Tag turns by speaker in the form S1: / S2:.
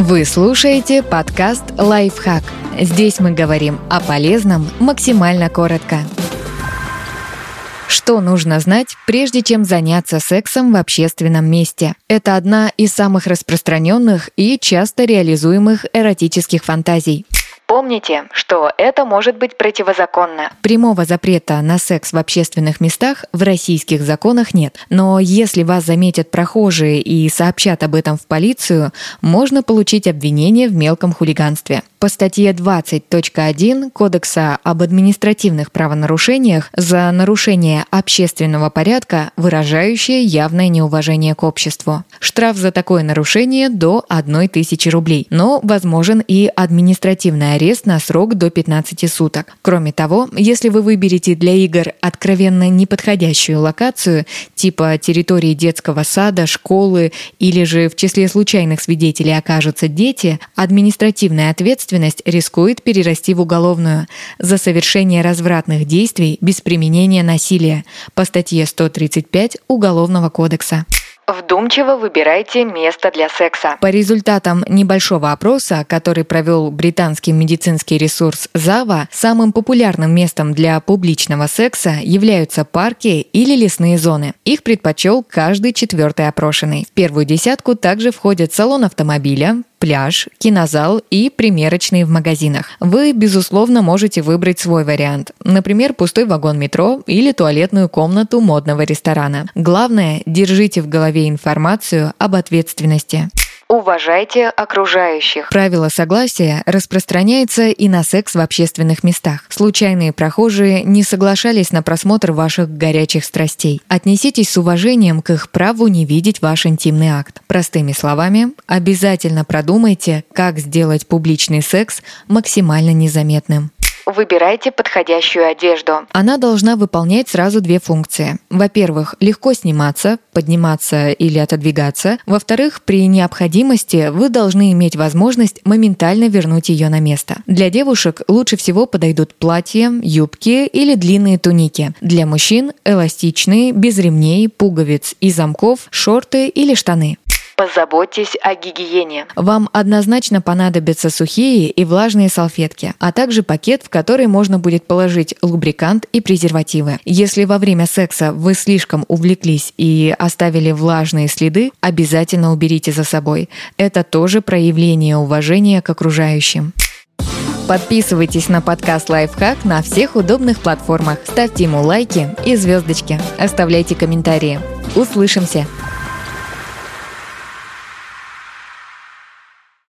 S1: Вы слушаете подкаст «Лайфхак». Здесь мы говорим о полезном максимально коротко. Что нужно знать, прежде чем заняться сексом в общественном месте? Это одна из самых распространенных и часто реализуемых эротических фантазий.
S2: Помните, что это может быть противозаконно.
S1: Прямого запрета на секс в общественных местах в российских законах нет. Но если вас заметят прохожие и сообщат об этом в полицию, можно получить обвинение в мелком хулиганстве. По статье 20.1 Кодекса об административных правонарушениях за нарушение общественного порядка, выражающее явное неуважение к обществу. Штраф за такое нарушение до 1000 рублей, но возможен и административный арест на срок до 15 суток. Кроме того, если вы выберете для игр откровенно неподходящую локацию, типа территории детского сада, школы или же в числе случайных свидетелей окажутся дети, административная ответственность рискует перерасти в уголовную за совершение развратных действий без применения насилия по статье 135 Уголовного кодекса.
S2: Вдумчиво выбирайте место для секса.
S1: По результатам небольшого опроса, который провел британский медицинский ресурс Зава, самым популярным местом для публичного секса являются парки или лесные зоны. Их предпочел каждый четвертый опрошенный. В первую десятку также входят салон автомобиля, пляж, кинозал и примерочные в магазинах. Вы, безусловно, можете выбрать свой вариант. Например, пустой вагон метро или туалетную комнату модного ресторана. Главное, держите в голове информацию об ответственности.
S2: Уважайте окружающих.
S1: Правило согласия распространяется и на секс в общественных местах. Случайные прохожие не соглашались на просмотр ваших горячих страстей. Отнеситесь с уважением к их праву не видеть ваш интимный акт. Простыми словами, обязательно продумайте, как сделать публичный секс максимально незаметным.
S2: Выбирайте подходящую одежду.
S1: Она должна выполнять сразу две функции. Во-первых, легко сниматься, подниматься или отодвигаться. Во-вторых, при необходимости вы должны иметь возможность моментально вернуть ее на место. Для девушек лучше всего подойдут платья, юбки или длинные туники. Для мужчин – эластичные, без ремней, пуговиц и замков, шорты или штаны.
S2: Позаботьтесь о гигиене.
S1: Вам однозначно понадобятся сухие и влажные салфетки, а также пакет, в который можно будет положить лубрикант и презервативы. Если во время секса вы слишком увлеклись и оставили влажные следы, обязательно уберите за собой. Это тоже проявление уважения к окружающим. Подписывайтесь на подкаст «Лайфхак» на всех удобных платформах. Ставьте ему лайки и звездочки. Оставляйте комментарии. Услышимся!